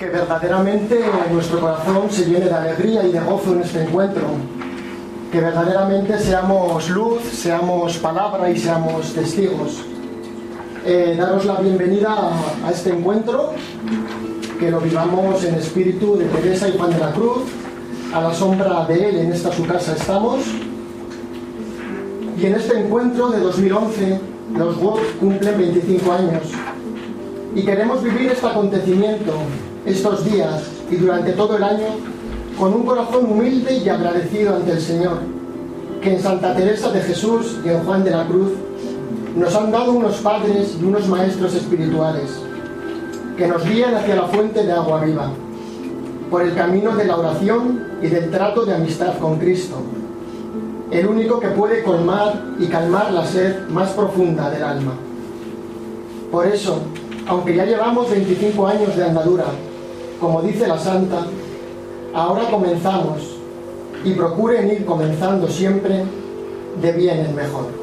que verdaderamente nuestro corazón se llene de alegría y de gozo en este encuentro, que verdaderamente seamos luz, seamos palabra y seamos testigos. Eh, daros la bienvenida a, este encuentro, que lo vivamos en espíritu de Teresa y Juan de la Cruz, a la sombra de él, en esta su casa estamos. Y en este encuentro de 2011, los WOC cumplen 25 años. Y queremos vivir este acontecimiento estos días y durante todo el año con un corazón humilde y agradecido ante el Señor, que en Santa Teresa de Jesús y en Juan de la Cruz nos han dado unos padres y unos maestros espirituales que nos guían hacia la fuente de agua viva, por el camino de la oración y del trato de amistad con Cristo, el único que puede colmar y calmar la sed más profunda del alma. Por eso, aunque ya llevamos 25 años de andadura, como dice la santa, ahora comenzamos y procuren ir comenzando siempre de bien en mejor.